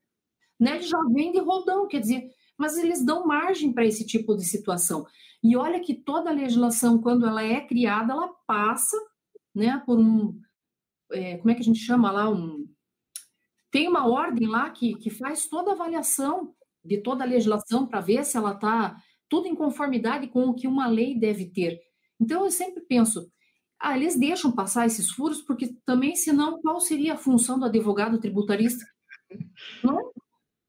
né? Ele já vem de rodão, quer dizer, mas eles dão margem para esse tipo de situação. E olha que toda a legislação, quando ela é criada, ela passa, né, por um, é, como é que a gente chama lá, um, tem uma ordem lá que, que faz toda a avaliação de toda a legislação para ver se ela está tudo em conformidade com o que uma lei deve ter. Então, eu sempre penso, ah, eles deixam passar esses furos, porque também, senão, qual seria a função do advogado tributarista? Não,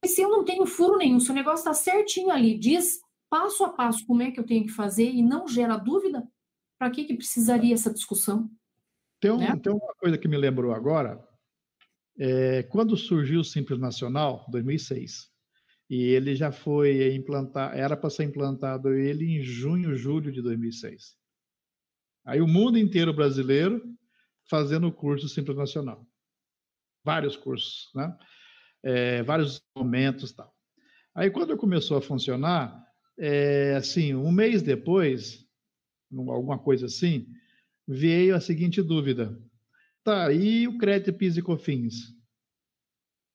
e se eu não tenho furo nenhum, se o negócio está certinho ali, diz passo a passo como é que eu tenho que fazer e não gera dúvida, para que, que precisaria essa discussão? Tem, um, né? tem uma coisa que me lembrou agora. É, quando surgiu o Simples Nacional, 2006, e ele já foi implantar, era para ser implantado ele em junho, julho de 2006. Aí o mundo inteiro brasileiro fazendo o curso Simples Nacional. Vários cursos, né? é, vários momentos tal. Aí quando começou a funcionar, é, assim, um mês depois, alguma coisa assim, veio a seguinte dúvida. Tá, e o crédito PIS e COFINS?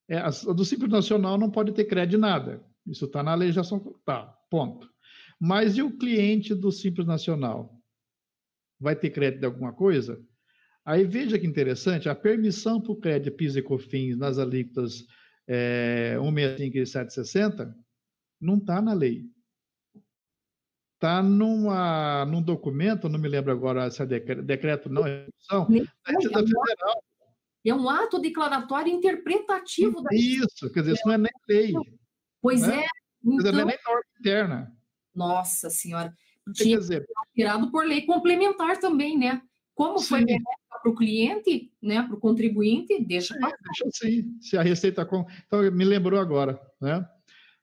É, a, do Simples Nacional não pode ter crédito de nada. Isso está na legislação. Tá, ponto. Mas e o cliente do Simples Nacional? Vai ter crédito de alguma coisa? Aí veja que interessante, a permissão para o crédito PIS e COFINS nas alíquotas é, 165 e 760, não está na lei. Está num documento, não me lembro agora se é decreto, decreto não, é resolução, da Federal. É um ato declaratório interpretativo da Isso, quer dizer, isso não é nem lei. Pois né? é. Então... Não é nem norma interna. Nossa Senhora. Tinha dizer, tirado por lei complementar também, né? Como Sim. foi para o cliente, né, para o contribuinte, deixa para Deixa sim. Se a receita. Com... Então, me lembrou agora, né?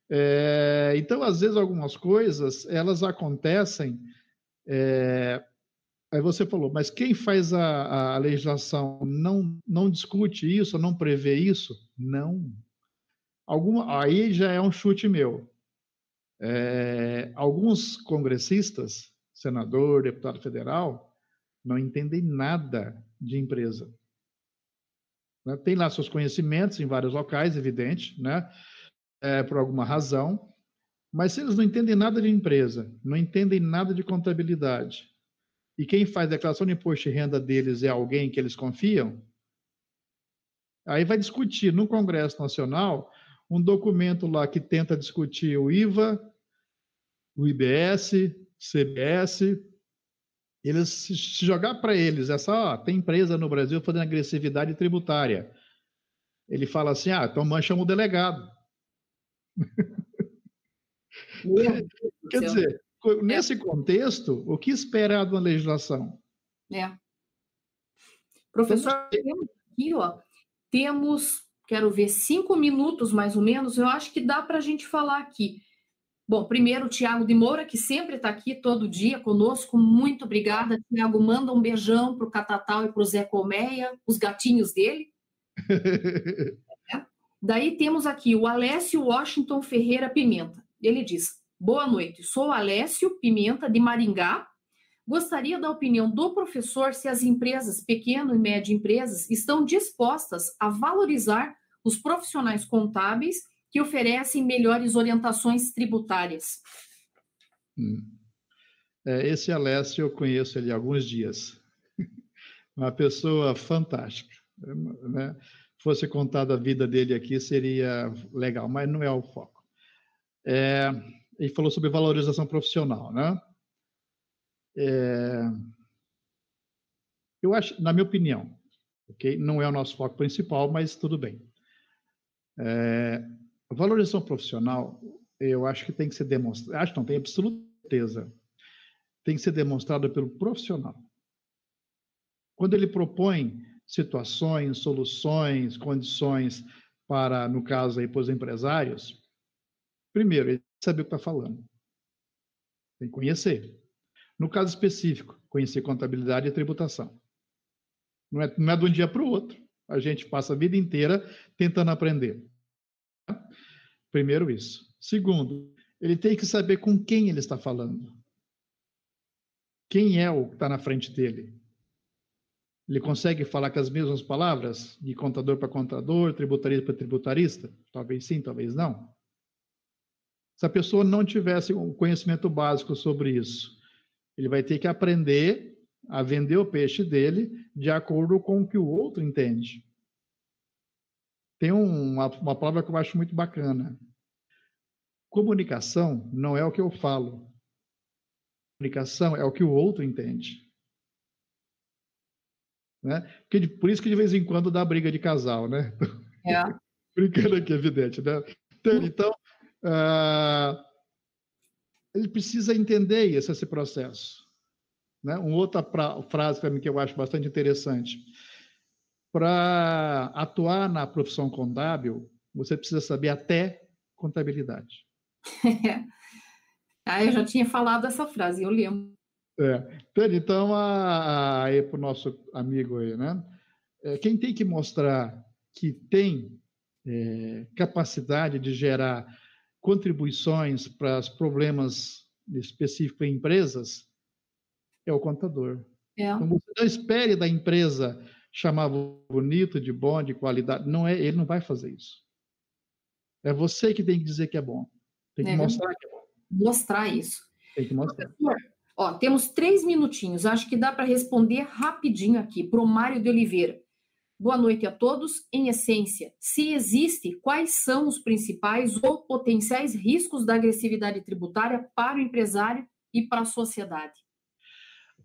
É, então, às vezes, algumas coisas elas acontecem. É, aí você falou, mas quem faz a, a, legislação não, não discute isso, não prevê isso? Não. Alguma, aí já é um chute meu. É, alguns congressistas, senador, deputado federal, não entendem nada de empresa. Né? Tem lá seus conhecimentos em vários locais, evidente, né? É, por alguma razão, mas se eles não entendem nada de empresa, não entendem nada de contabilidade, e quem faz a declaração de imposto de renda deles é alguém que eles confiam, aí vai discutir no Congresso Nacional um documento lá que tenta discutir o IVA, o IBS, CBS, eles se jogar para eles essa, ó, tem empresa no Brasil fazendo agressividade tributária. Ele fala assim: "Ah, então mancha o delegado". Quer dizer, nesse contexto, o que esperar de uma legislação? É. Professor, temos aqui, ó, temos, quero ver, cinco minutos mais ou menos, eu acho que dá para a gente falar aqui. Bom, primeiro o Tiago de Moura, que sempre está aqui todo dia conosco, muito obrigada. Tiago, manda um beijão para o Catatal e para o Zé Colmeia, os gatinhos dele. Daí temos aqui o Alessio Washington Ferreira Pimenta. Ele diz: Boa noite, sou Alessio Pimenta, de Maringá. Gostaria da opinião do professor se as empresas, pequeno e médio empresas, estão dispostas a valorizar os profissionais contábeis que oferecem melhores orientações tributárias. Hum. É, esse Alessio eu conheço ele há alguns dias. Uma pessoa fantástica. Né? Fosse contada a vida dele aqui, seria legal, mas não é o foco. É, ele falou sobre valorização profissional, né? É, eu acho, na minha opinião, ok? Não é o nosso foco principal, mas tudo bem. É, valorização profissional, eu acho que tem que ser demonstrada, acho que não, tenho absoluta certeza, tem que ser demonstrada pelo profissional. Quando ele propõe situações, soluções, condições para, no caso aí, para os empresários, primeiro, ele saber o que está falando. Tem que conhecer. No caso específico, conhecer contabilidade e tributação. Não é, não é de um dia para o outro. A gente passa a vida inteira tentando aprender. Primeiro, isso. Segundo, ele tem que saber com quem ele está falando. Quem é o que está na frente dele? Ele consegue falar com as mesmas palavras, de contador para contador, tributarista para tributarista? Talvez sim, talvez não. Se a pessoa não tivesse um conhecimento básico sobre isso, ele vai ter que aprender a vender o peixe dele de acordo com o que o outro entende. Tem uma, uma palavra que eu acho muito bacana. Comunicação não é o que eu falo. Comunicação é o que o outro entende. Né? Porque, por isso que de vez em quando dá briga de casal, né? É. Brincando aqui, evidente, né? Então, então uh, ele precisa entender esse, esse processo. Né? Uma outra pra, frase para mim que eu acho bastante interessante. Para atuar na profissão contábil, você precisa saber até contabilidade. ah, eu já tinha falado essa frase, eu lembro. É. Então, aí para o nosso amigo aí, né? É, quem tem que mostrar que tem é, capacidade de gerar contribuições para os problemas específicos em empresas é o contador. É. Então, você não espere da empresa chamar bonito, de bom, de qualidade. Não é, ele não vai fazer isso. É você que tem que dizer que é bom. Tem que é, mostrar que é bom. Mostrar isso. Tem que mostrar. Professor, ó, temos três minutinhos. Acho que dá para responder rapidinho aqui para o Mário de Oliveira. Boa noite a todos. Em essência, se existe, quais são os principais ou potenciais riscos da agressividade tributária para o empresário e para a sociedade?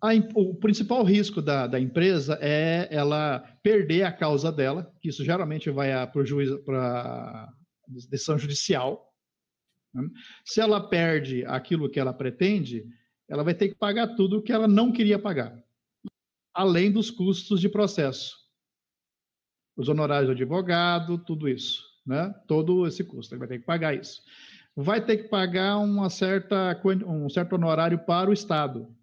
A, o principal risco da, da, empresa é ela perder a causa dela, que isso geralmente vai para o juiz, para decisão judicial. Né? Se ela perde aquilo que ela pretende, ela vai ter que pagar tudo o que ela não queria pagar, além dos custos de processo, os honorários do advogado, tudo isso, né? Todo esse custo, ele vai ter que pagar isso. Vai ter que pagar uma certa, um certo honorário para o Estado,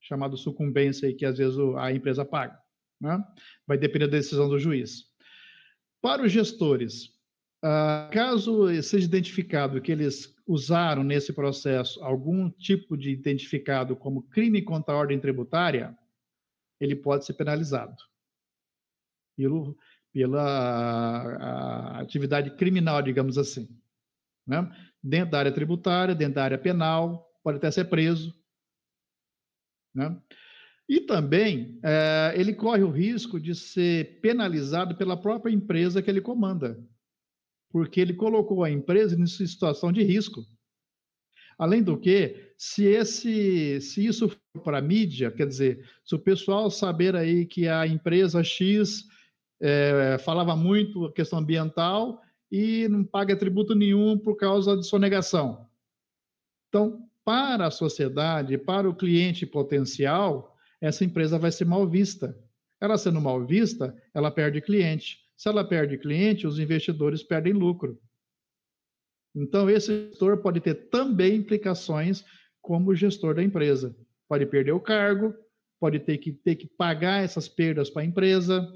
chamado sucumbência, que às vezes a empresa paga. Né? Vai depender da decisão do juiz. Para os gestores, uh, caso seja identificado que eles usaram nesse processo algum tipo de identificado como crime contra a ordem tributária, ele pode ser penalizado pelo, pela a, a atividade criminal, digamos assim. Né? Dentro da área tributária, dentro da área penal, pode até ser preso, né? E também é, ele corre o risco de ser penalizado pela própria empresa que ele comanda, porque ele colocou a empresa em situação de risco. Além do que, se, esse, se isso for para a mídia, quer dizer, se o pessoal saber aí que a empresa X é, falava muito a questão ambiental e não paga tributo nenhum por causa de sonegação. Então, para a sociedade, para o cliente potencial, essa empresa vai ser mal vista. Ela sendo mal vista, ela perde cliente. Se ela perde cliente, os investidores perdem lucro. Então, esse gestor pode ter também implicações como gestor da empresa. Pode perder o cargo, pode ter que, ter que pagar essas perdas para a empresa.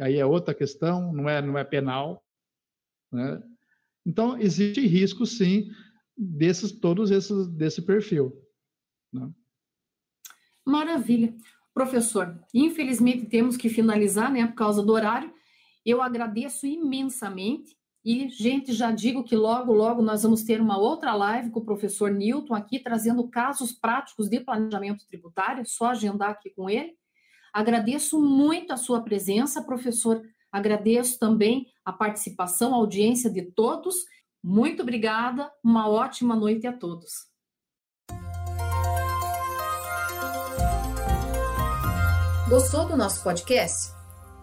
Aí é outra questão, não é, não é penal. Né? Então, existe risco, sim, desses todos esses desse perfil. Né? Maravilha. Professor, infelizmente temos que finalizar, né, por causa do horário. Eu agradeço imensamente e, gente, já digo que logo, logo nós vamos ter uma outra live com o professor Newton aqui, trazendo casos práticos de planejamento tributário, só agendar aqui com ele. Agradeço muito a sua presença, professor. Agradeço também a participação, a audiência de todos. Muito obrigada, uma ótima noite a todos. Gostou do nosso podcast?